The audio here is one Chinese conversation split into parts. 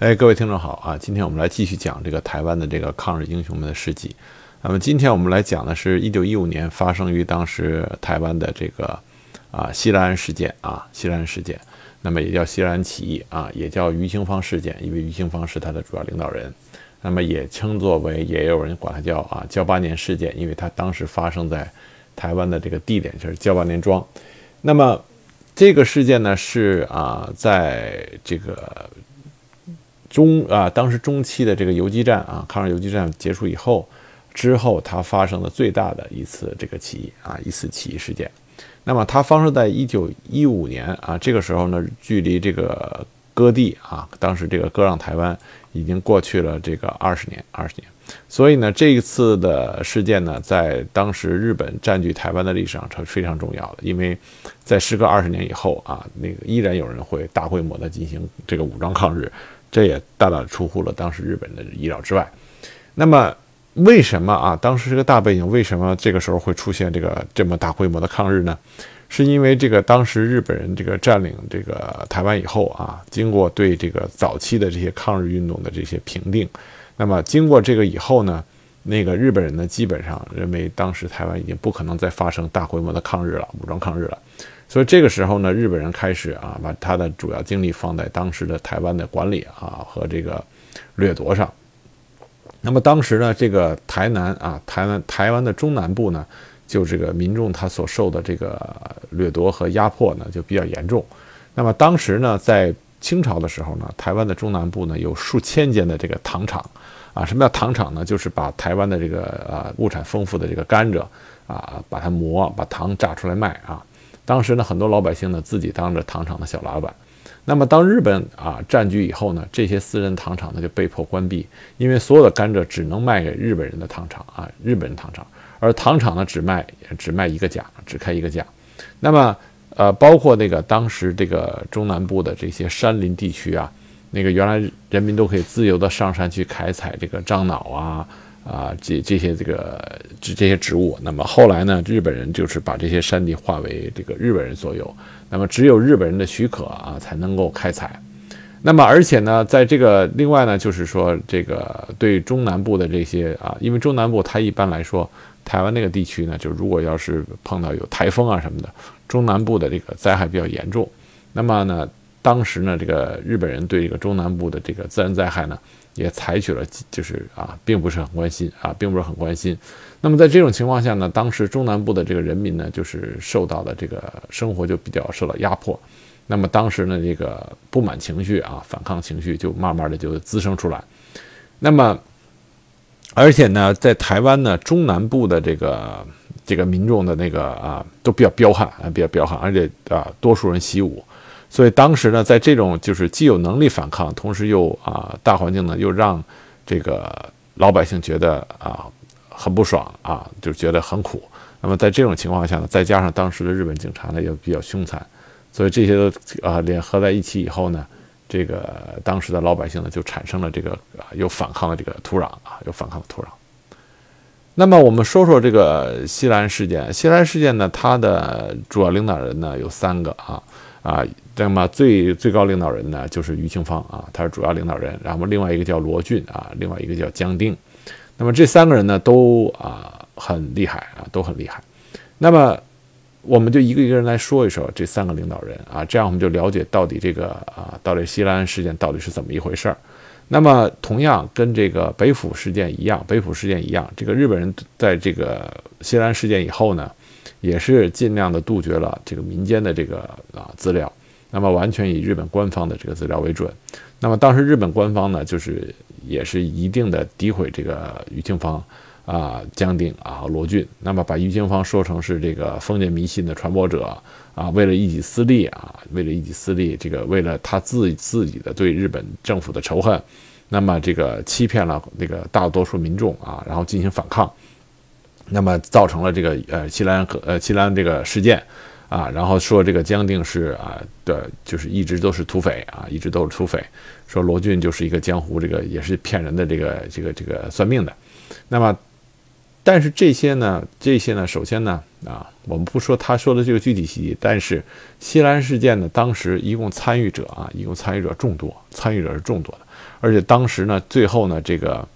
哎，各位听众好啊！今天我们来继续讲这个台湾的这个抗日英雄们的事迹。那么今天我们来讲的是1915年发生于当时台湾的这个啊西兰事件啊西兰事件，那么也叫西兰起义啊，也叫余清芳事件，因为余清芳是他的主要领导人。那么也称作为，也有人管它叫啊交八年事件，因为它当时发生在台湾的这个地点就是交八年庄。那么这个事件呢是啊在这个。中啊，当时中期的这个游击战啊，抗日游击战结束以后，之后它发生的最大的一次这个起义啊，一次起义事件。那么它发生在一九一五年啊，这个时候呢，距离这个割地啊，当时这个割让台湾已经过去了这个二十年，二十年。所以呢，这一次的事件呢，在当时日本占据台湾的历史上是非常重要的，因为在时隔二十年以后啊，那个依然有人会大规模的进行这个武装抗日。这也大大出乎了当时日本的意料之外。那么，为什么啊？当时这个大背景，为什么这个时候会出现这个这么大规模的抗日呢？是因为这个当时日本人这个占领这个台湾以后啊，经过对这个早期的这些抗日运动的这些平定，那么经过这个以后呢，那个日本人呢，基本上认为当时台湾已经不可能再发生大规模的抗日了，武装抗日了。所以这个时候呢，日本人开始啊，把他的主要精力放在当时的台湾的管理啊和这个掠夺上。那么当时呢，这个台南啊，台湾台湾的中南部呢，就这个民众他所受的这个掠夺和压迫呢，就比较严重。那么当时呢，在清朝的时候呢，台湾的中南部呢，有数千间的这个糖厂啊。什么叫糖厂呢？就是把台湾的这个啊物产丰富的这个甘蔗啊，把它磨，把糖榨出来卖啊。当时呢，很多老百姓呢自己当着糖厂的小老板。那么当日本啊占据以后呢，这些私人糖厂呢就被迫关闭，因为所有的甘蔗只能卖给日本人的糖厂啊，日本人糖厂，而糖厂呢只卖只卖一个价，只开一个价。那么呃，包括那个当时这个中南部的这些山林地区啊，那个原来人民都可以自由的上山去开采这个樟脑啊。啊，这这些这个这这些植物，那么后来呢，日本人就是把这些山地划为这个日本人所有，那么只有日本人的许可啊，才能够开采。那么而且呢，在这个另外呢，就是说这个对中南部的这些啊，因为中南部它一般来说，台湾那个地区呢，就如果要是碰到有台风啊什么的，中南部的这个灾害比较严重。那么呢，当时呢，这个日本人对这个中南部的这个自然灾害呢。也采取了，就是啊，并不是很关心啊，并不是很关心。那么在这种情况下呢，当时中南部的这个人民呢，就是受到的这个生活就比较受到压迫。那么当时呢，这个不满情绪啊，反抗情绪就慢慢的就滋生出来。那么，而且呢，在台湾呢，中南部的这个这个民众的那个啊，都比较彪悍啊，比较彪悍，而且啊，多数人习武。所以当时呢，在这种就是既有能力反抗，同时又啊大环境呢又让这个老百姓觉得啊很不爽啊，就觉得很苦。那么在这种情况下呢，再加上当时的日本警察呢又比较凶残，所以这些都啊联合在一起以后呢，这个当时的老百姓呢就产生了这个啊有反抗的这个土壤啊有反抗的土壤。那么我们说说这个西兰事件，西兰事件呢，它的主要领导人呢有三个啊啊。那么最最高领导人呢，就是余庆芳啊，他是主要领导人。然后另外一个叫罗俊啊，另外一个叫江丁。那么这三个人呢，都啊很厉害啊，都很厉害。那么我们就一个一个人来说一说这三个领导人啊，这样我们就了解到底这个啊，到底西兰事件到底是怎么一回事儿。那么同样跟这个北府事件一样，北府事件一样，这个日本人在这个西兰事件以后呢，也是尽量的杜绝了这个民间的这个啊资料。那么完全以日本官方的这个资料为准。那么当时日本官方呢，就是也是一定的诋毁这个于庆芳啊、江定啊、罗俊。那么把于庆芳说成是这个封建迷信的传播者啊，为了一己私利啊，为了一己私利，这个为了他自自己的对日本政府的仇恨，那么这个欺骗了那个大多数民众啊，然后进行反抗，那么造成了这个呃西兰和呃西兰这个事件。啊，然后说这个江定是啊的，就是一直都是土匪啊，一直都是土匪。说罗俊就是一个江湖，这个也是骗人的，这个这个这个算命的。那么，但是这些呢，这些呢，首先呢，啊，我们不说他说的这个具体细节，但是西兰事件呢，当时一共参与者啊，一共参与者众多，参与者是众多的，而且当时呢，最后呢，这个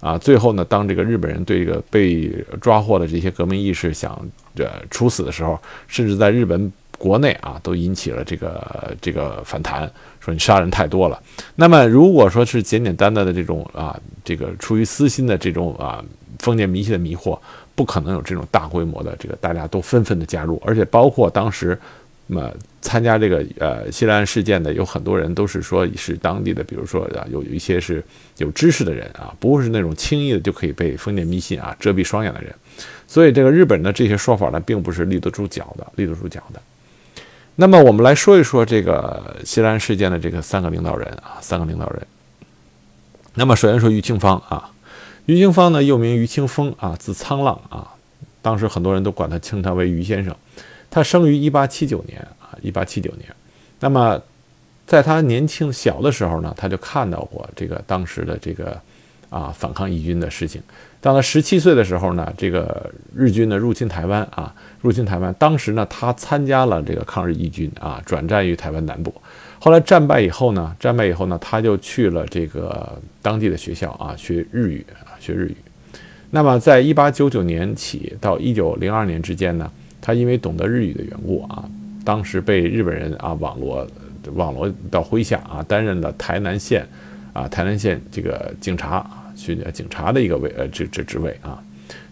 啊，最后呢，当这个日本人对这个被抓获的这些革命义士想这处死的时候，甚至在日本国内啊，都引起了这个这个反弹，说你杀人太多了。那么如果说是简简单单的这种啊，这个出于私心的这种啊封建迷信的迷惑。不可能有这种大规模的这个大家都纷纷的加入，而且包括当时，那么参加这个呃西兰事件的有很多人都是说是当地的，比如说啊有一些是有知识的人啊，不是那种轻易的就可以被封建迷信啊遮蔽双眼的人，所以这个日本的这些说法呢，并不是立得住脚的，立得住脚的。那么我们来说一说这个西兰事件的这个三个领导人啊，三个领导人。那么首先说于清芳啊。于清芳呢，又名于清风啊，字沧浪啊，当时很多人都管他称他为于先生。他生于一八七九年啊，一八七九年。那么，在他年轻小的时候呢，他就看到过这个当时的这个啊反抗义军的事情。到了十七岁的时候呢，这个日军呢入侵台湾啊，入侵台湾。当时呢，他参加了这个抗日义军啊，转战于台湾南部。后来战败以后呢，战败以后呢，他就去了这个当地的学校啊，学日语啊。学日语，那么在一八九九年起到一九零二年之间呢，他因为懂得日语的缘故啊，当时被日本人啊网罗网罗到麾下啊，担任了台南县啊台南县这个警察去警察的一个位呃这这职位啊。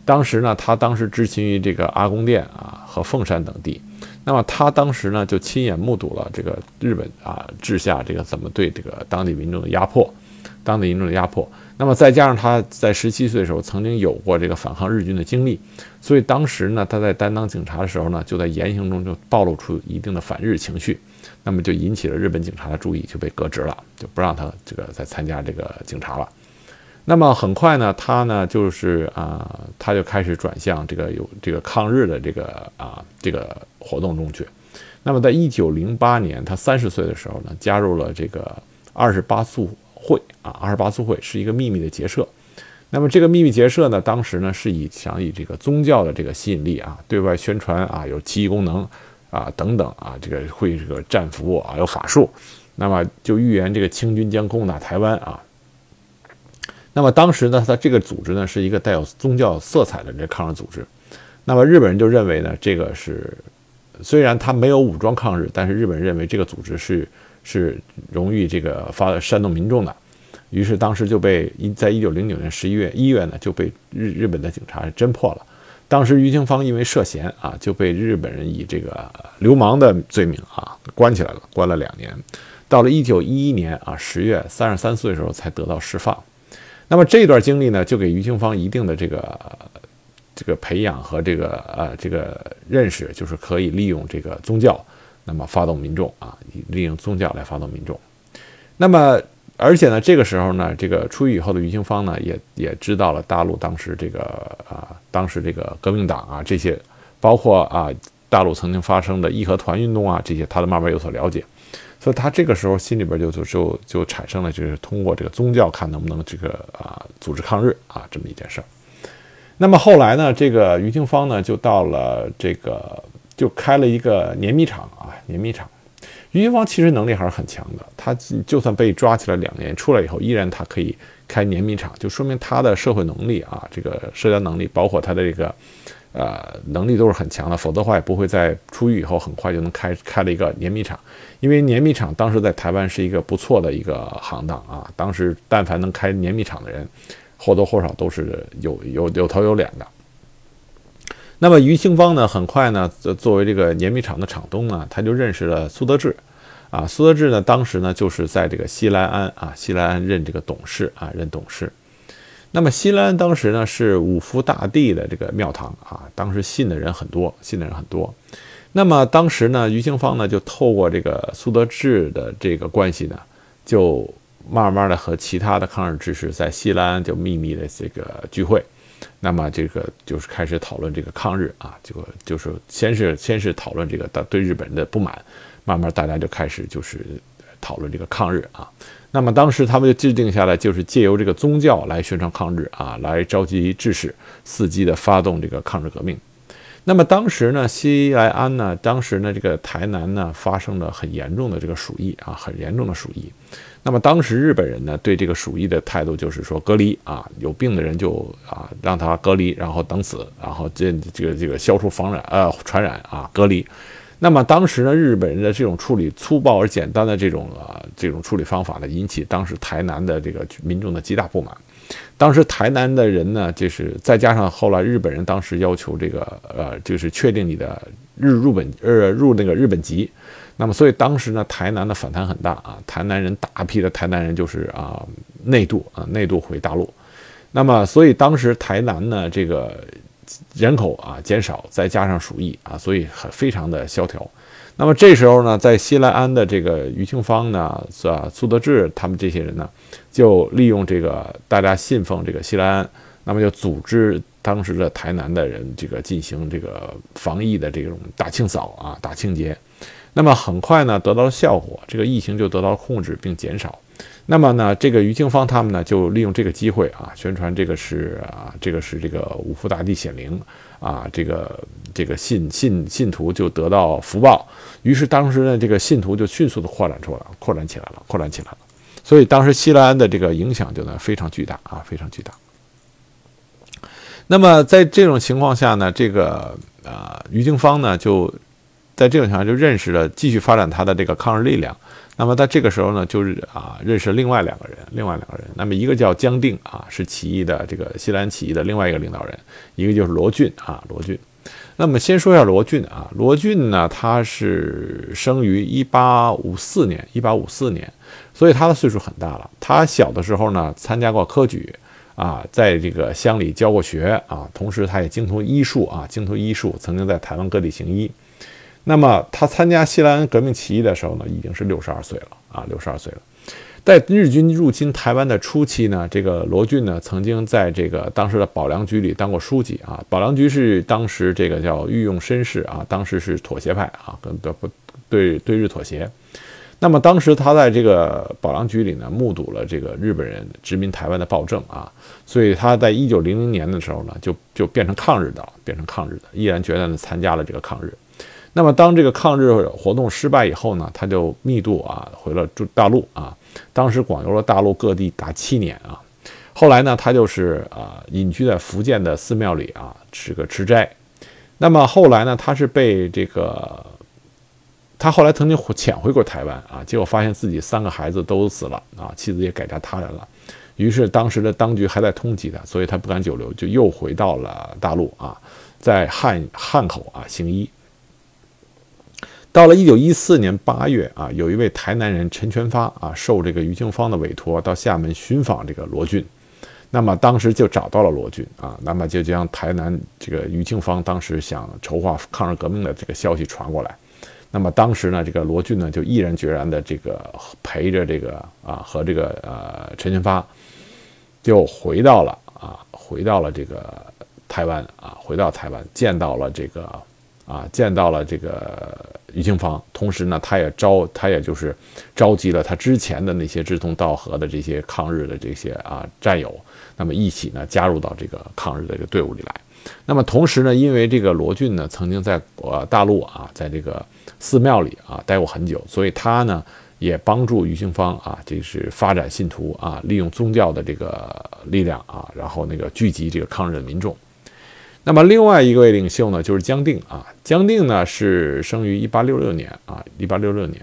当时呢，他当时执勤于这个阿公店啊和凤山等地，那么他当时呢就亲眼目睹了这个日本啊治下这个怎么对这个当地民众的压迫，当地民众的压迫。那么再加上他在十七岁的时候曾经有过这个反抗日军的经历，所以当时呢，他在担当警察的时候呢，就在言行中就暴露出一定的反日情绪，那么就引起了日本警察的注意，就被革职了，就不让他这个再参加这个警察了。那么很快呢，他呢就是啊，他就开始转向这个有这个抗日的这个啊这个活动中去。那么在一九零八年，他三十岁的时候呢，加入了这个二十八宿。会啊，二十八宿会是一个秘密的结社。那么这个秘密结社呢，当时呢是以想以这个宗教的这个吸引力啊，对外宣传啊，有奇异功能啊等等啊，这个会这个战俘啊，有法术，那么就预言这个清军将攻打台湾啊。那么当时呢，他这个组织呢是一个带有宗教色彩的这抗日组织。那么日本人就认为呢，这个是虽然他没有武装抗日，但是日本人认为这个组织是。是容易这个发煽动民众的，于是当时就被一在一九零九年十一月一月呢就被日日本的警察侦破了。当时于清芳因为涉嫌啊就被日本人以这个流氓的罪名啊关起来了，关了两年。到了一九一一年啊十月三十三岁的时候才得到释放。那么这段经历呢，就给于清芳一定的这个这个培养和这个呃这个认识，就是可以利用这个宗教。那么发动民众啊，利用宗教来发动民众。那么，而且呢，这个时候呢，这个出狱以后的于清芳呢，也也知道了大陆当时这个啊，当时这个革命党啊，这些包括啊，大陆曾经发生的义和团运动啊，这些他都慢慢有所了解。所以他这个时候心里边就就就就产生了，就是通过这个宗教看能不能这个啊组织抗日啊这么一件事儿。那么后来呢，这个于清芳呢，就到了这个。就开了一个碾米厂啊，碾米厂。于清芳其实能力还是很强的，他就算被抓起来两年，出来以后依然他可以开碾米厂，就说明他的社会能力啊，这个社交能力，包括他的这个呃能力都是很强的。否则的话也不会在出狱以后很快就能开开了一个碾米厂，因为碾米厂当时在台湾是一个不错的一个行当啊。当时但凡能开碾米厂的人，或多或少都是有有有头有脸的。那么于兴芳呢，很快呢，作为这个碾米厂的厂东呢，他就认识了苏德志，啊，苏德志呢，当时呢，就是在这个西来安啊，西来安任这个董事啊，任董事。那么西兰当时呢，是五福大帝的这个庙堂啊，当时信的人很多，信的人很多。那么当时呢，于清芳呢，就透过这个苏德志的这个关系呢，就慢慢的和其他的抗日志士在西兰就秘密的这个聚会。那么这个就是开始讨论这个抗日啊，就就是先是先是讨论这个对日本人的不满，慢慢大家就开始就是讨论这个抗日啊。那么当时他们就制定下来，就是借由这个宗教来宣传抗日啊，来召集志士，伺机的发动这个抗日革命。那么当时呢，西来安呢，当时呢，这个台南呢发生了很严重的这个鼠疫啊，很严重的鼠疫。那么当时日本人呢对这个鼠疫的态度就是说隔离啊，有病的人就啊让他隔离，然后等死，然后这这个这个消除防染呃传染啊隔离。那么当时呢，日本人的这种处理粗暴而简单的这种啊这种处理方法呢，引起当时台南的这个民众的极大不满。当时台南的人呢，就是再加上后来日本人当时要求这个呃，就是确定你的日入本呃入那个日本籍。那么，所以当时呢，台南的反弹很大啊，台南人大批的台南人就是啊内渡啊内渡回大陆。那么，所以当时台南呢这个人口啊减少，再加上鼠疫啊，所以很非常的萧条。那么这时候呢，在西来安的这个余庆芳呢，是吧？苏德志他们这些人呢，就利用这个大家信奉这个西来安，那么就组织当时的台南的人这个进行这个防疫的这种大清扫啊，大清洁。那么很快呢，得到了效果，这个疫情就得到了控制并减少。那么呢，这个于清芳他们呢，就利用这个机会啊，宣传这个是啊，这个是这个五福大帝显灵啊，这个这个信信信徒就得到福报。于是当时呢，这个信徒就迅速的扩展出来，扩展起来了，扩展起来了。所以当时西兰的这个影响就呢非常巨大啊，非常巨大。那么在这种情况下呢，这个啊，于清芳呢就。在这种情况下，就认识了继续发展他的这个抗日力量。那么在这个时候呢，就是啊，认识另外两个人，另外两个人。那么一个叫江定啊，是起义的这个西南起义的另外一个领导人；一个就是罗俊啊，罗俊。那么先说一下罗俊啊，罗俊呢，他是生于一八五四年，一八五四年，所以他的岁数很大了。他小的时候呢，参加过科举啊，在这个乡里教过学啊，同时他也精通医术啊，精通医术，曾经在台湾各地行医。那么他参加西兰革命起义的时候呢，已经是六十二岁了啊，六十二岁了。在日军入侵台湾的初期呢，这个罗俊呢，曾经在这个当时的保良局里当过书记啊。保良局是当时这个叫御用绅士啊，当时是妥协派啊，跟不对对日妥协。那么当时他在这个保良局里呢，目睹了这个日本人殖民台湾的暴政啊，所以他在一九零零年的时候呢，就就变成抗日的，变成抗日的，毅然决然的参加了这个抗日。那么，当这个抗日活动失败以后呢，他就密度啊回了中大陆啊，当时广游了大陆各地达七年啊。后来呢，他就是啊隐居在福建的寺庙里啊，是个吃斋。那么后来呢，他是被这个，他后来曾经潜回过台湾啊，结果发现自己三个孩子都死了啊，妻子也改嫁他人了。于是当时的当局还在通缉他，所以他不敢久留，就又回到了大陆啊，在汉汉口啊行医。到了一九一四年八月啊，有一位台南人陈全发啊，受这个余庆芳的委托到厦门寻访这个罗俊，那么当时就找到了罗俊啊，那么就将台南这个余庆芳当时想筹划抗日革命的这个消息传过来，那么当时呢，这个罗俊呢就毅然决然的这个陪着这个啊和这个呃陈全发就回到了啊回到了这个台湾啊回到台湾见到了这个啊见到了这个。于庆芳，同时呢，他也招，他也就是召集了他之前的那些志同道合的这些抗日的这些啊战友，那么一起呢加入到这个抗日的这个队伍里来。那么同时呢，因为这个罗俊呢曾经在呃大陆啊，在这个寺庙里啊待过很久，所以他呢也帮助于庆芳啊，这是发展信徒啊，利用宗教的这个力量啊，然后那个聚集这个抗日的民众。那么另外一位领袖呢，就是江定啊。江定呢是生于一八六六年啊，一八六六年，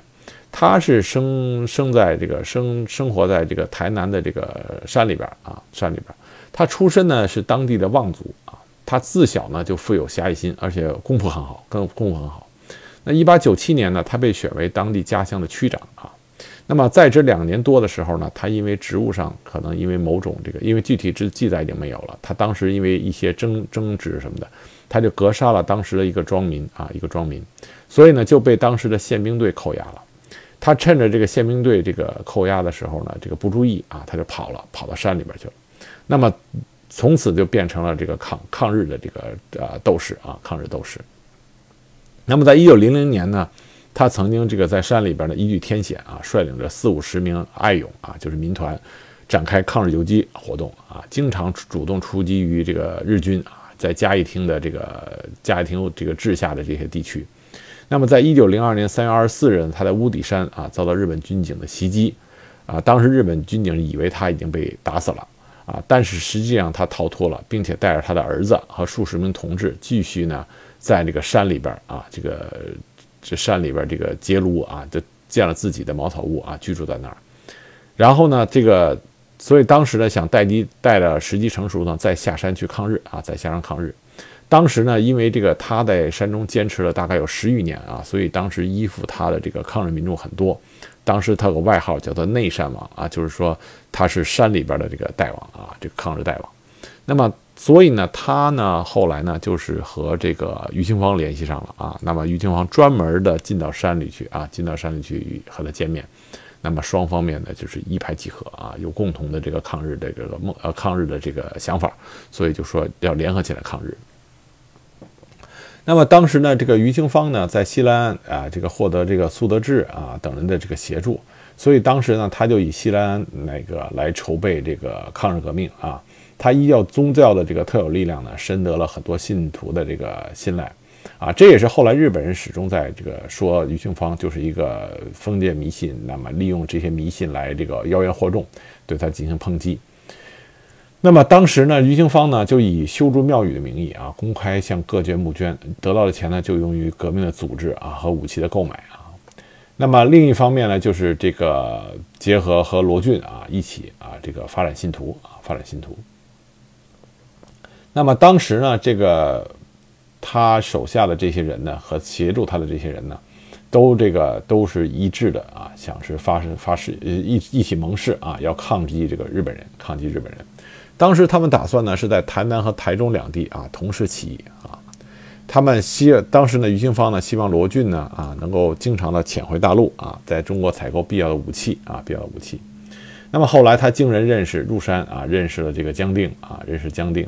他是生生在这个生生活在这个台南的这个山里边啊，山里边。他出身呢是当地的望族啊，他自小呢就富有侠义心，而且功夫很好，跟功夫很好。那一八九七年呢，他被选为当地家乡的区长啊。那么在这两年多的时候呢，他因为职务上可能因为某种这个，因为具体之记载已经没有了。他当时因为一些争争执什么的，他就格杀了当时的一个庄民啊，一个庄民，所以呢就被当时的宪兵队扣押了。他趁着这个宪兵队这个扣押的时候呢，这个不注意啊，他就跑了，跑到山里边去了。那么从此就变成了这个抗抗日的这个呃斗士啊，抗日斗士。那么在一九零零年呢。他曾经这个在山里边呢，依据天险啊，率领着四五十名爱勇啊，就是民团，展开抗日游击活动啊，经常主动出击于这个日军啊，在嘉义厅的这个嘉义厅这个治下的这些地区。那么，在一九零二年三月二十四日，他在乌底山啊遭到日本军警的袭击，啊，当时日本军警以为他已经被打死了，啊，但是实际上他逃脱了，并且带着他的儿子和数十名同志继续呢，在这个山里边啊，这个这山里边这个结庐啊，就建了自己的茅草屋啊，居住在那儿。然后呢，这个所以当时呢，想待机待了时机成熟呢，再下山去抗日啊，再下山抗日。当时呢，因为这个他在山中坚持了大概有十余年啊，所以当时依附他的这个抗日民众很多。当时他有个外号叫做“内山王”啊，就是说他是山里边的这个大王啊，这个抗日大王。那么，所以呢，他呢后来呢就是和这个于清芳联系上了啊。那么于清芳专门的进到山里去啊，进到山里去和他见面。那么双方面呢就是一拍即合啊，有共同的这个抗日的这个梦呃抗日的这个想法，所以就说要联合起来抗日。那么当时呢，这个于清芳呢，在西兰啊，这个获得这个苏德志啊等人的这个协助，所以当时呢，他就以西兰那个来筹备这个抗日革命啊。他依靠宗教的这个特有力量呢，深得了很多信徒的这个信赖啊。这也是后来日本人始终在这个说于清芳就是一个封建迷信，那么利用这些迷信来这个妖言惑众，对他进行抨击。那么当时呢，于清芳呢就以修筑庙宇的名义啊，公开向各界募捐，得到的钱呢就用于革命的组织啊和武器的购买啊。那么另一方面呢，就是这个结合和罗俊啊一起啊这个发展信徒啊发展信徒。那么当时呢，这个他手下的这些人呢和协助他的这些人呢，都这个都是一致的啊，想是发誓发誓呃一一起盟誓啊，要抗击这个日本人，抗击日本人。当时他们打算呢，是在台南和台中两地啊同时起义啊。他们希当时呢，于清芳呢希望罗俊呢啊能够经常的潜回大陆啊，在中国采购必要的武器啊，必要的武器。那么后来他经人认识入山啊，认识了这个江定啊，认识江定，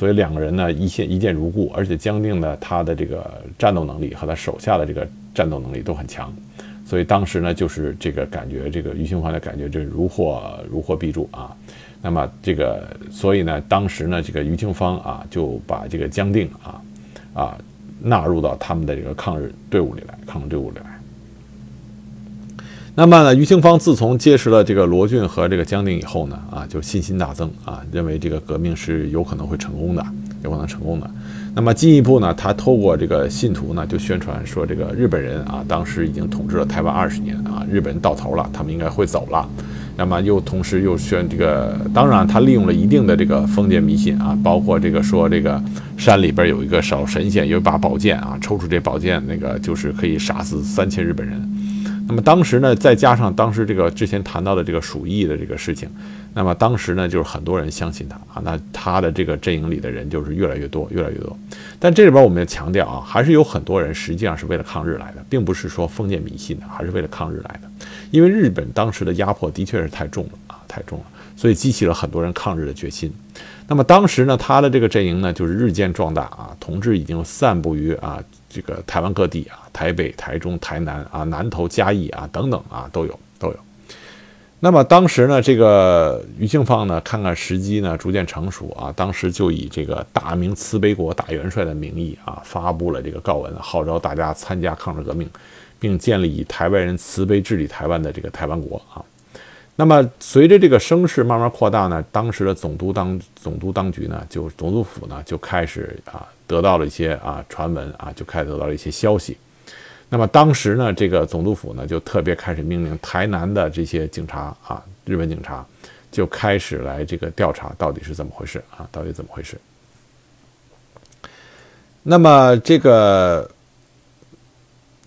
所以两个人呢一见一见如故。而且江定呢他的这个战斗能力和他手下的这个战斗能力都很强，所以当时呢就是这个感觉，这个于清芳的感觉就是如获如获必助啊。那么这个，所以呢，当时呢，这个于清芳啊，就把这个江定啊，啊，纳入到他们的这个抗日队伍里来，抗日队伍里来。那么呢，于清芳自从结识了这个罗俊和这个江定以后呢，啊，就信心大增啊，认为这个革命是有可能会成功的，有可能成功的。那么进一步呢，他透过这个信徒呢，就宣传说，这个日本人啊，当时已经统治了台湾二十年啊，日本人到头了，他们应该会走了。那么又同时又宣这个，当然他利用了一定的这个封建迷信啊，包括这个说这个山里边有一个小神仙，有一把宝剑啊，抽出这宝剑，那个就是可以杀死三千日本人。那么当时呢，再加上当时这个之前谈到的这个鼠疫的这个事情，那么当时呢，就是很多人相信他啊，那他的这个阵营里的人就是越来越多，越来越多。但这里边我们要强调啊，还是有很多人实际上是为了抗日来的，并不是说封建迷信的，还是为了抗日来的。因为日本当时的压迫的确是太重了啊，太重了，所以激起了很多人抗日的决心。那么当时呢，他的这个阵营呢，就是日渐壮大啊，同志已经散布于啊这个台湾各地啊，台北、台中、台南啊、南投、嘉义啊等等啊都有都有。那么当时呢，这个于庆芳呢，看看时机呢逐渐成熟啊，当时就以这个大明慈悲国大元帅的名义啊，发布了这个告文，号召大家参加抗日革命，并建立以台湾人慈悲治理台湾的这个台湾国啊。那么，随着这个声势慢慢扩大呢，当时的总督当总督当局呢，就总督府呢就开始啊得到了一些啊传闻啊，就开始得到了一些消息。那么当时呢，这个总督府呢就特别开始命令台南的这些警察啊，日本警察就开始来这个调查到底是怎么回事啊，到底怎么回事？那么这个。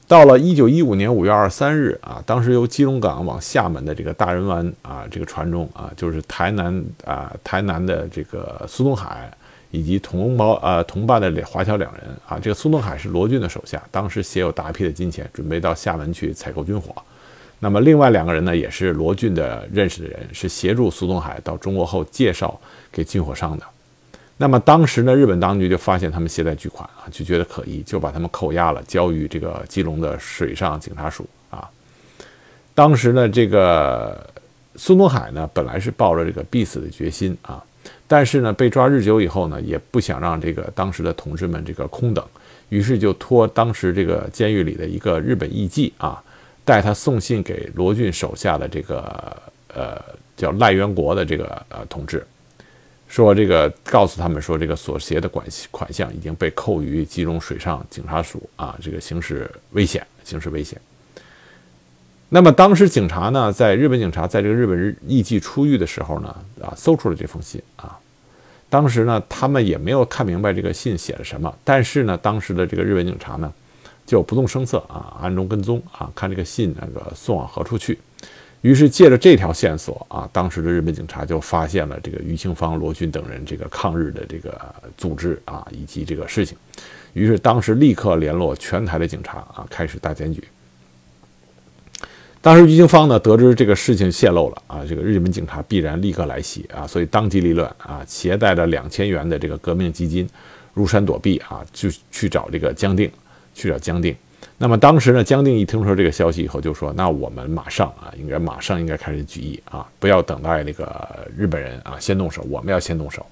到了一九一五年五月二十三日啊，当时由基隆港往厦门的这个大人湾啊，这个船中啊，就是台南啊，台南的这个苏东海以及同胞啊同伴的华侨两人啊，这个苏东海是罗俊的手下，当时携有大批的金钱，准备到厦门去采购军火。那么另外两个人呢，也是罗俊的认识的人，是协助苏东海到中国后介绍给军火商的。那么当时呢，日本当局就发现他们携带巨款啊，就觉得可疑，就把他们扣押了，交于这个基隆的水上警察署啊。当时呢，这个苏东海呢，本来是抱着这个必死的决心啊，但是呢，被抓日久以后呢，也不想让这个当时的同志们这个空等，于是就托当时这个监狱里的一个日本艺妓啊，带他送信给罗俊手下的这个呃叫赖元国的这个呃同志。说这个告诉他们说，这个所携的款款项已经被扣于吉隆水上警察署啊，这个刑事危险，刑事危险。那么当时警察呢，在日本警察在这个日本日艺妓出狱的时候呢，啊，搜出了这封信啊。当时呢，他们也没有看明白这个信写了什么，但是呢，当时的这个日本警察呢，就不动声色啊，暗中跟踪啊，看这个信那个送往何处去。于是借着这条线索啊，当时的日本警察就发现了这个于清芳、罗军等人这个抗日的这个组织啊，以及这个事情。于是当时立刻联络全台的警察啊，开始大检举。当时于清芳呢，得知这个事情泄露了啊，这个日本警察必然立刻来袭啊，所以当机立断啊，携带着两千元的这个革命基金，入山躲避啊，就去找这个江定，去找江定。那么当时呢，江定一听说这个消息以后，就说：“那我们马上啊，应该马上应该开始举义啊，不要等待那个日本人啊先动手，我们要先动手。”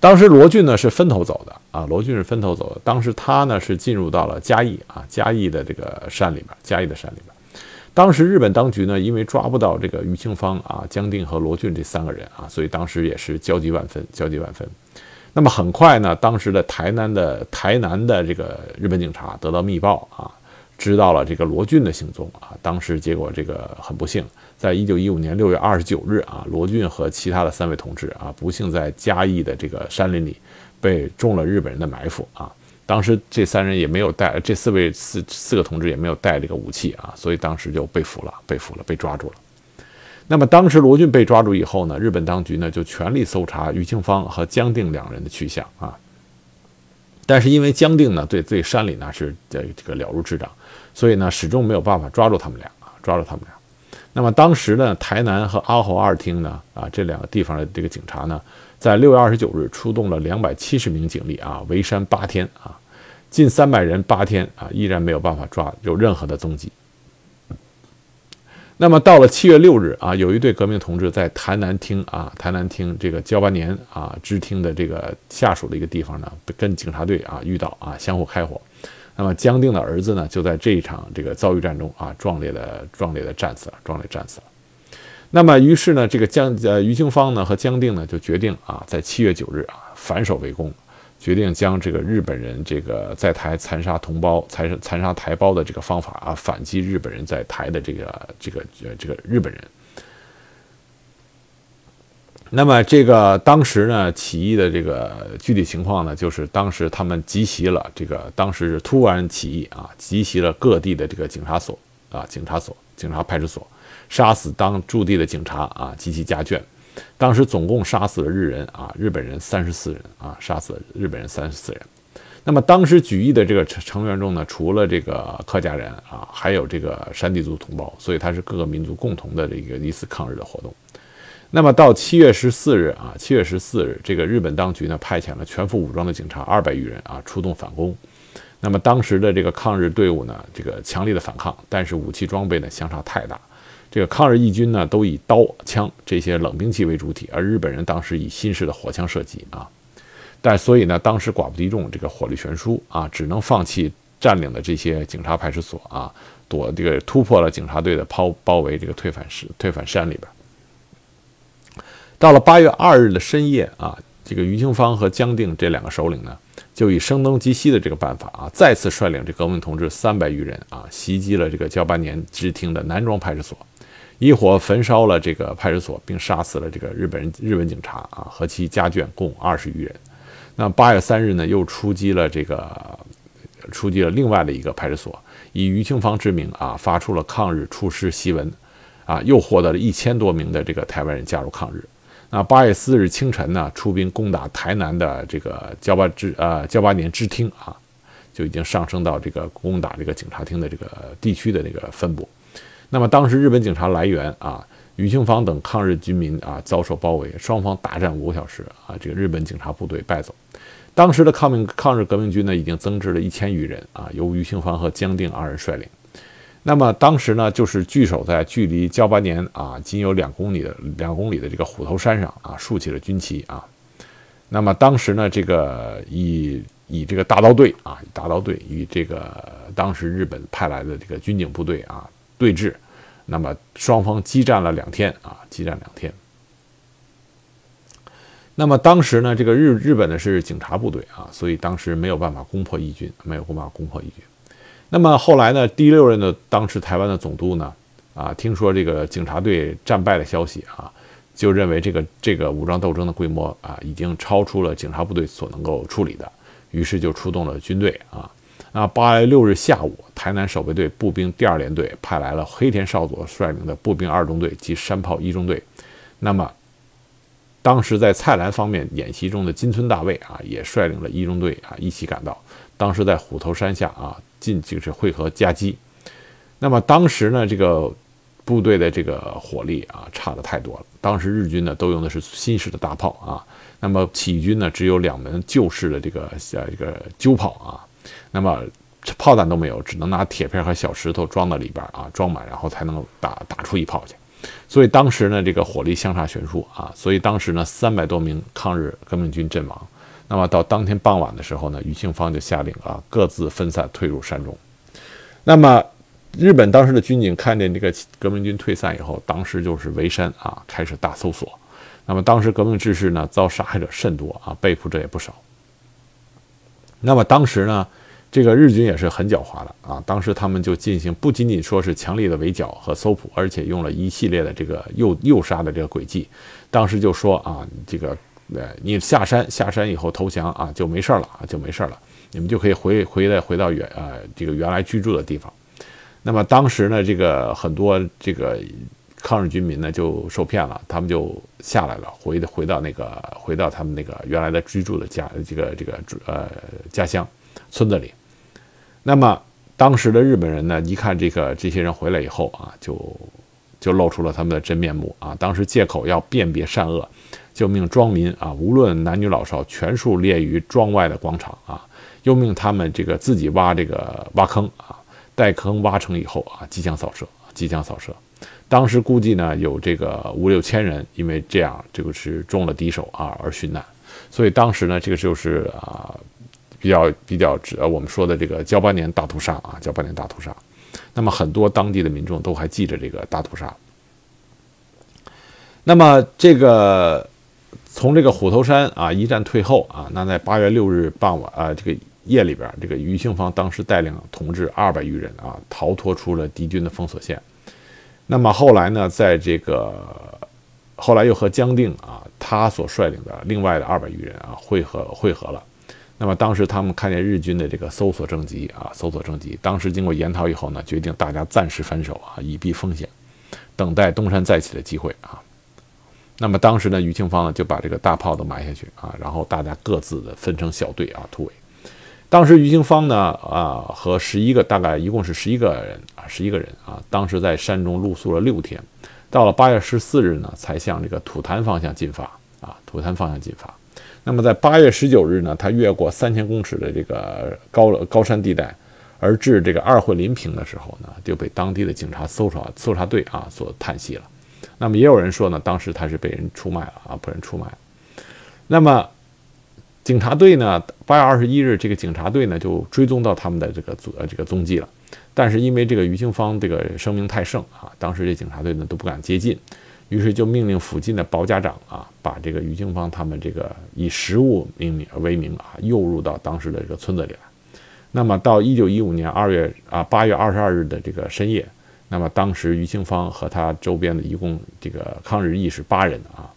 当时罗俊呢是分头走的啊，罗俊是分头走的。当时他呢是进入到了嘉义啊，嘉义的这个山里边，嘉义的山里边。当时日本当局呢，因为抓不到这个于清芳啊、江定和罗俊这三个人啊，所以当时也是焦急万分，焦急万分。那么很快呢，当时的台南的台南的这个日本警察得到密报啊，知道了这个罗俊的行踪啊。当时结果这个很不幸，在一九一五年六月二十九日啊，罗俊和其他的三位同志啊，不幸在嘉义的这个山林里被中了日本人的埋伏啊。当时这三人也没有带，这四位四四个同志也没有带这个武器啊，所以当时就被俘了，被俘了，被抓住了。那么当时罗俊被抓住以后呢，日本当局呢就全力搜查于清芳和江定两人的去向啊。但是因为江定呢对对山里呢是这这个了如指掌，所以呢始终没有办法抓住他们俩啊，抓住他们俩。那么当时呢，台南和阿侯二厅呢啊这两个地方的这个警察呢，在六月二十九日出动了两百七十名警力啊，围山八天啊，近三百人八天啊，依然没有办法抓有任何的踪迹。那么到了七月六日啊，有一对革命同志在台南厅啊，台南厅这个交八年啊支厅的这个下属的一个地方呢，跟警察队啊遇到啊，相互开火。那么江定的儿子呢，就在这一场这个遭遇战中啊，壮烈的壮烈的战死了，壮烈战死了。那么于是呢，这个江呃于清芳呢和江定呢就决定啊，在七月九日啊反守为攻。决定将这个日本人这个在台残杀同胞、残残杀台胞的这个方法啊，反击日本人在台的这个这个呃这个日本人。那么这个当时呢，起义的这个具体情况呢，就是当时他们集袭了这个当时是突然起义啊，集袭了各地的这个警察所啊、警察所、警察派出所，杀死当驻地的警察啊及其家眷。当时总共杀死了日人啊，日本人三十四人啊，杀死了日本人三十四人。那么当时举义的这个成成员中呢，除了这个客家人啊，还有这个山地族同胞，所以它是各个民族共同的这个一次抗日的活动。那么到七月十四日啊，七月十四日，这个日本当局呢派遣了全副武装的警察二百余人啊出动反攻。那么当时的这个抗日队伍呢，这个强烈的反抗，但是武器装备呢相差太大。这个抗日义军呢，都以刀枪这些冷兵器为主体，而日本人当时以新式的火枪射击啊，但所以呢，当时寡不敌众，这个火力悬殊啊，只能放弃占领的这些警察派出所啊，躲这个突破了警察队的包包围，这个退返山退返山里边。到了八月二日的深夜啊，这个于清芳和江定这两个首领呢，就以声东击西的这个办法啊，再次率领这革命同志三百余人啊，袭击了这个交八年支厅的南庄派出所。一火焚烧了这个派出所，并杀死了这个日本人日本警察啊和其家眷共二十余人。那八月三日呢，又出击了这个出击了另外的一个派出所，以于清芳之名啊发出了抗日出师檄文，啊又获得了一千多名的这个台湾人加入抗日。那八月四日清晨呢，出兵攻打台南的这个交八支呃交八年支厅啊，就已经上升到这个攻打这个警察厅的这个地区的这个分部。那么当时日本警察来源啊，余庆芳等抗日军民啊遭受包围，双方大战五个小时啊，这个日本警察部队败走。当时的抗命抗日革命军呢，已经增至了一千余人啊，由余庆芳和江定二人率领。那么当时呢，就是据守在距离交八年啊仅有两公里的两公里的这个虎头山上啊，竖起了军旗啊。那么当时呢，这个以以这个大刀队啊，大刀队与这个当时日本派来的这个军警部队啊对峙，那么双方激战了两天啊，激战两天。那么当时呢，这个日日本呢是警察部队啊，所以当时没有办法攻破义军，没有办法攻破义军。那么后来呢，第六任的当时台湾的总督呢，啊，听说这个警察队战败的消息啊。就认为这个这个武装斗争的规模啊，已经超出了警察部队所能够处理的，于是就出动了军队啊。那八月六日下午，台南守备队步兵第二联队派来了黑田少佐率领的步兵二中队及山炮一中队。那么，当时在蔡澜方面演习中的金村大尉啊，也率领了一中队啊一起赶到。当时在虎头山下啊，进就是会合夹击。那么当时呢，这个。部队的这个火力啊，差的太多了。当时日军呢都用的是新式的大炮啊，那么起义军呢只有两门旧式的这个呃这个旧炮啊，那么炮弹都没有，只能拿铁片和小石头装到里边啊，装满然后才能打打出一炮去。所以当时呢这个火力相差悬殊啊，所以当时呢三百多名抗日革命军阵亡。那么到当天傍晚的时候呢，余庆芳就下令啊各自分散退入山中。那么。日本当时的军警看见这个革命军退散以后，当时就是围山啊，开始大搜索。那么当时革命志士呢，遭杀害者甚多啊，被捕者也不少。那么当时呢，这个日军也是很狡猾的啊，当时他们就进行不仅仅说是强力的围剿和搜捕，而且用了一系列的这个诱诱杀的这个轨迹。当时就说啊，这个呃，你下山下山以后投降啊，就没事了啊，就没事了，你们就可以回回来回到原呃这个原来居住的地方。那么当时呢，这个很多这个抗日军民呢就受骗了，他们就下来了，回回到那个回到他们那个原来的居住的家这个这个呃家乡村子里。那么当时的日本人呢，一看这个这些人回来以后啊，就就露出了他们的真面目啊。当时借口要辨别善恶，就命庄民啊，无论男女老少，全数列于庄外的广场啊，又命他们这个自己挖这个挖坑啊。待坑挖成以后啊，即将扫射，即将扫射。当时估计呢，有这个五六千人，因为这样这个是中了敌手啊而殉难。所以当时呢，这个就是啊，比较比较指我们说的这个交八年大屠杀啊，交八年大屠杀。那么很多当地的民众都还记着这个大屠杀。那么这个从这个虎头山啊一战退后啊，那在八月六日傍晚啊这个。夜里边，这个余庆芳当时带领同志二百余人啊，逃脱出了敌军的封锁线。那么后来呢，在这个后来又和江定啊，他所率领的另外的二百余人啊，会合会合了。那么当时他们看见日军的这个搜索征集啊，搜索征集，当时经过研讨以后呢，决定大家暂时分手啊，以避风险，等待东山再起的机会啊。那么当时呢，余庆芳呢就把这个大炮都埋下去啊，然后大家各自的分成小队啊突围。当时于庆芳呢，啊，和十一个，大概一共是十一个人啊，十一个人啊。当时在山中露宿了六天，到了八月十四日呢，才向这个土坛方向进发啊，土坛方向进发。那么在八月十九日呢，他越过三千公尺的这个高高山地带，而至这个二会临平的时候呢，就被当地的警察搜查搜查队啊所探悉了。那么也有人说呢，当时他是被人出卖了啊，被人出卖。那么。警察队呢？八月二十一日，这个警察队呢就追踪到他们的这个踪呃这个踪迹了。但是因为这个于清芳这个声名太盛啊，当时这警察队呢都不敢接近，于是就命令附近的保家长啊，把这个于清芳他们这个以食物命名为名啊，诱入到当时的这个村子里来。那么到一九一五年二月啊八月二十二日的这个深夜，那么当时于清芳和他周边的一共这个抗日义士八人啊。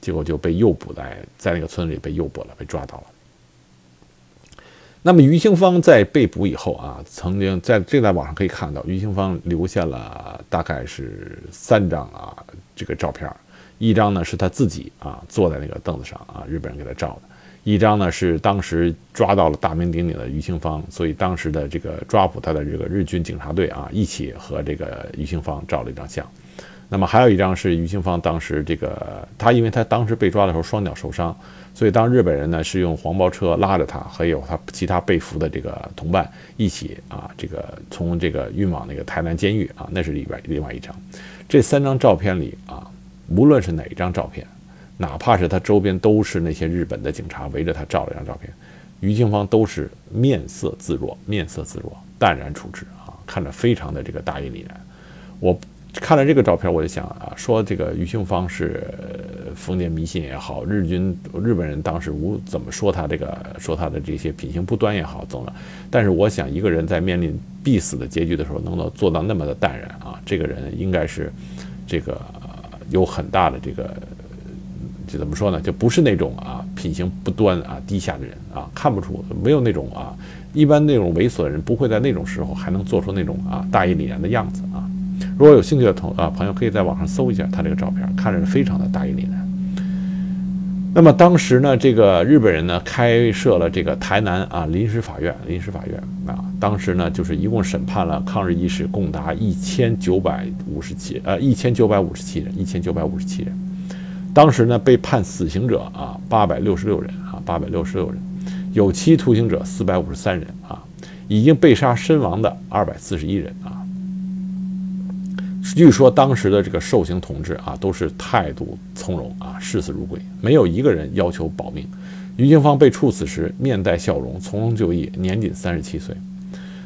结果就被诱捕在在那个村里被诱捕了，被抓到了。那么于清芳在被捕以后啊，曾经在这在网上可以看到，于清芳留下了大概是三张啊这个照片，一张呢是他自己啊坐在那个凳子上啊，日本人给他照的；一张呢是当时抓到了大名鼎鼎的于清芳，所以当时的这个抓捕他的这个日军警察队啊，一起和这个于清芳照了一张相。那么还有一张是于清芳当时这个他，因为他当时被抓的时候双脚受伤，所以当日本人呢是用黄包车拉着他，还有他其他被俘的这个同伴一起啊，这个从这个运往那个台南监狱啊，那是里边另外一张。这三张照片里啊，无论是哪一张照片，哪怕是他周边都是那些日本的警察围着他照了一张照片，于清芳都是面色自若，面色自若，淡然处之啊，看着非常的这个大义凛然。我。看了这个照片，我就想啊，说这个于庆芳是封建迷信也好，日军日本人当时无怎么说他这个，说他的这些品行不端也好，怎么？但是我想，一个人在面临必死的结局的时候，能够做到那么的淡然啊，这个人应该是这 个有很大的这个，就怎么说呢？就不是那种啊品行不端啊低下的人啊，看不出没有那种啊，一般那种猥琐的人不会在那种时候还能做出那种啊大义凛然的样子啊。如果有兴趣的同啊朋友，可以在网上搜一下他这个照片，看着是非常的大义凛然。那么当时呢，这个日本人呢开设了这个台南啊临时法院，临时法院啊，当时呢就是一共审判了抗日义士共达一千九百五十七呃一千九百五十七人，一千九百五十七人。当时呢被判死刑者啊八百六十六人啊八百六十六人，有期徒刑者四百五十三人啊，已经被杀身亡的二百四十一人啊。据说当时的这个受刑同志啊，都是态度从容啊，视死如归，没有一个人要求保命。于清芳被处死时，面带笑容，从容就义，年仅三十七岁。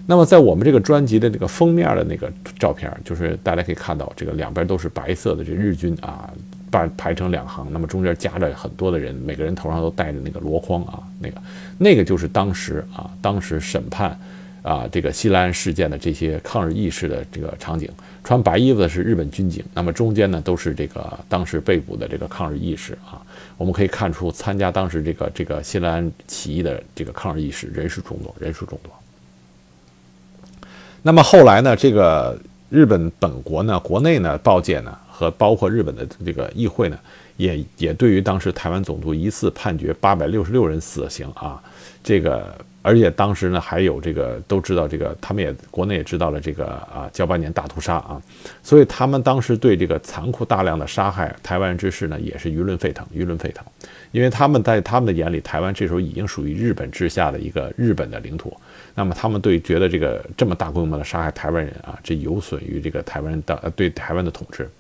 那么，在我们这个专辑的这个封面的那个照片，就是大家可以看到，这个两边都是白色的这日军啊，把排成两行，那么中间夹着很多的人，每个人头上都戴着那个箩筐啊，那个那个就是当时啊，当时审判。啊，这个西兰事件的这些抗日义士的这个场景，穿白衣服的是日本军警，那么中间呢都是这个当时被捕的这个抗日义士啊。我们可以看出，参加当时这个这个西兰起义的这个抗日义士人数众多，人数众多。那么后来呢，这个日本本国呢，国内呢，报界呢，和包括日本的这个议会呢，也也对于当时台湾总督一次判决八百六十六人死刑啊，这个。而且当时呢，还有这个都知道这个，他们也国内也知道了这个啊，交八年大屠杀啊，所以他们当时对这个残酷大量的杀害台湾人之事呢，也是舆论沸腾，舆论沸腾，因为他们在他们的眼里，台湾这时候已经属于日本治下的一个日本的领土，那么他们对觉得这个这么大规模的杀害台湾人啊，这有损于这个台湾的对台湾的统治，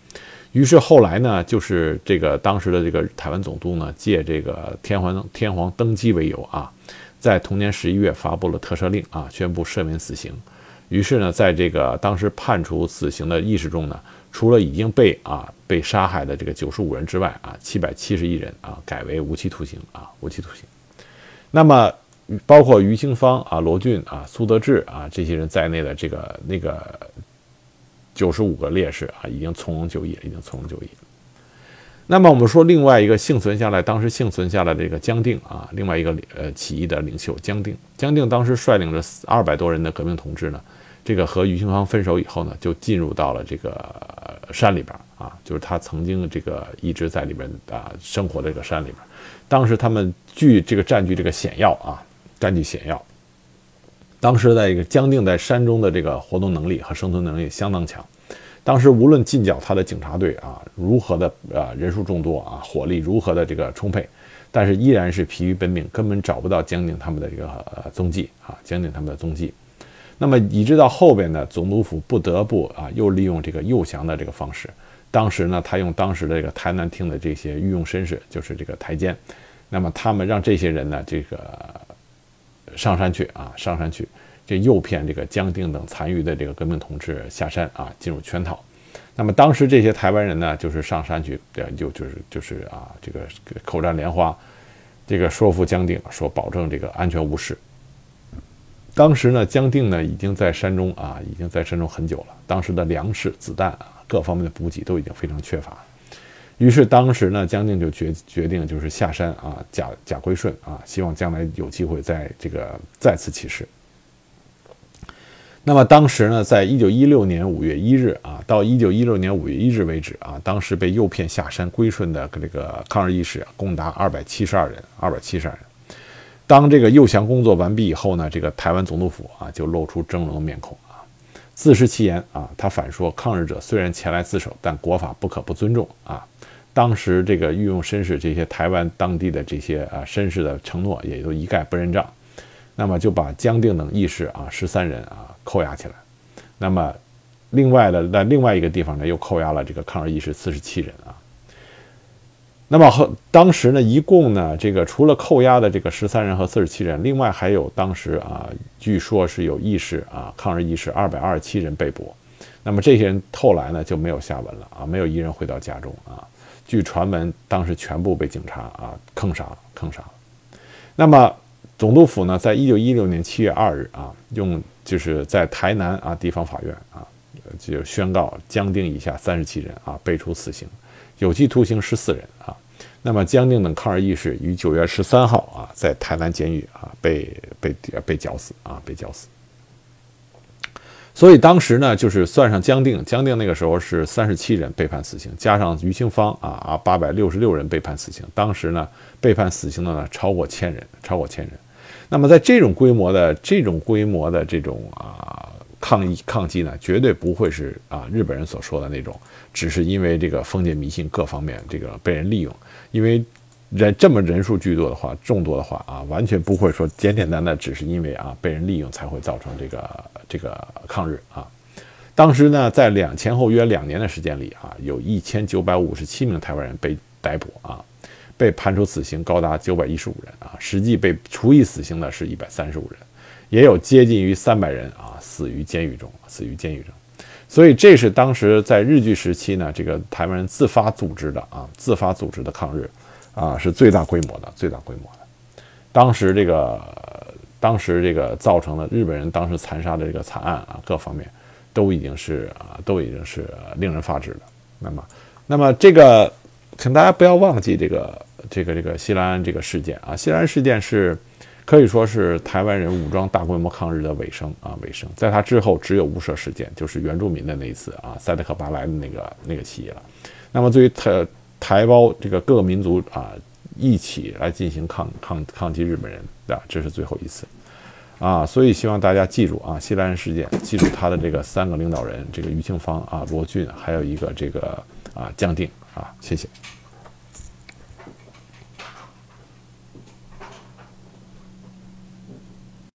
于是后来呢，就是这个当时的这个台湾总督呢，借这个天皇天皇登基为由啊。在同年十一月发布了特赦令啊，宣布赦免死刑。于是呢，在这个当时判处死刑的意识中呢，除了已经被啊被杀害的这个九十五人之外啊，七百七十一人啊改为无期徒刑啊，无期徒刑。那么包括于清芳啊、罗俊啊、苏德志啊这些人在内的这个那个九十五个烈士啊，已经从容就义，已经从容就义。那么我们说另外一个幸存下来，当时幸存下来的这个江定啊，另外一个呃起义的领袖江定，江定当时率领着二百多人的革命同志呢，这个和余庆芳分手以后呢，就进入到了这个山里边啊，就是他曾经这个一直在里边啊生活的这个山里边。当时他们据这个占据这个险要啊，占据险要。当时在一个江定在山中的这个活动能力和生存能力相当强。当时无论进剿他的警察队啊，如何的啊人数众多啊，火力如何的这个充沛，但是依然是疲于奔命，根本找不到江宁他们的这个踪迹啊，江宁他们的踪迹。那么以致到后边呢，总督府不得不啊，又利用这个诱降的这个方式。当时呢，他用当时的这个台南厅的这些御用绅士，就是这个台监，那么他们让这些人呢，这个上山去啊，上山去。这诱骗这个江定等残余的这个革命同志下山啊，进入圈套。那么当时这些台湾人呢，就是上山去，就就是就是啊，这个口占莲花，这个说服江定说保证这个安全无事。当时呢，江定呢已经在山中啊，已经在山中很久了。当时的粮食、子弹啊，各方面的补给都已经非常缺乏。于是当时呢，将军就决决定就是下山啊，假假归顺啊，希望将来有机会在这个再次起事。那么当时呢，在一九一六年五月一日啊，到一九一六年五月一日为止啊，当时被诱骗下山归顺的这个抗日义士共达二百七十二人，二百七十二人。当这个诱降工作完毕以后呢，这个台湾总督府啊就露出狰狞面孔啊，自食其言啊，他反说抗日者虽然前来自首，但国法不可不尊重啊。当时这个御用绅士这些台湾当地的这些啊绅士的承诺也都一概不认账，那么就把江定等义士啊十三人啊扣押起来。那么另外的在另外一个地方呢，又扣押了这个抗日义士四十七人啊。那么和当时呢，一共呢，这个除了扣押的这个十三人和四十七人，另外还有当时啊，据说是有义士啊，抗日义士二百二十七人被捕。那么这些人后来呢就没有下文了啊，没有一人回到家中啊。据传闻，当时全部被警察啊坑杀，坑杀。那么总督府呢，在一九一六年七月二日啊，用就是在台南啊地方法院啊，就宣告江定以下三十七人啊被处死刑，有期徒刑十四人啊。那么江定等抗日义士于九月十三号啊，在台南监狱啊被被被绞死啊，被绞死。所以当时呢，就是算上江定，江定那个时候是三十七人被判死刑，加上于清芳啊啊，八百六十六人被判死刑。当时呢，被判死刑的呢超过千人，超过千人。那么在这种规模的这种规模的这种啊抗议抗击呢，绝对不会是啊日本人所说的那种，只是因为这个封建迷信各方面这个被人利用，因为。人这么人数巨多的话，众多的话啊，完全不会说简简单单只是因为啊被人利用才会造成这个这个抗日啊。当时呢，在两前后约两年的时间里啊，有一千九百五十七名台湾人被逮捕啊，被判处死刑高达九百一十五人啊，实际被处以死刑的是一百三十五人，也有接近于三百人啊死于监狱中，死于监狱中。所以这是当时在日据时期呢，这个台湾人自发组织的啊，自发组织的抗日。啊，是最大规模的，最大规模的。当时这个，当时这个造成了日本人当时残杀的这个惨案啊，各方面都已经是啊，都已经是令人发指的。那么，那么这个，请大家不要忘记这个，这个，这个西兰这个事件啊，西兰事件是可以说是台湾人武装大规模抗日的尾声啊，尾声。在它之后，只有雾社事件，就是原住民的那一次啊，塞德克巴莱的那个那个起义了。那么，对于台台胞这个各个民族啊，一起来进行抗抗抗击日本人啊，这是最后一次啊，所以希望大家记住啊，西兰事件，记住他的这个三个领导人，这个余庆芳啊，罗俊，还有一个这个啊江定啊，谢谢。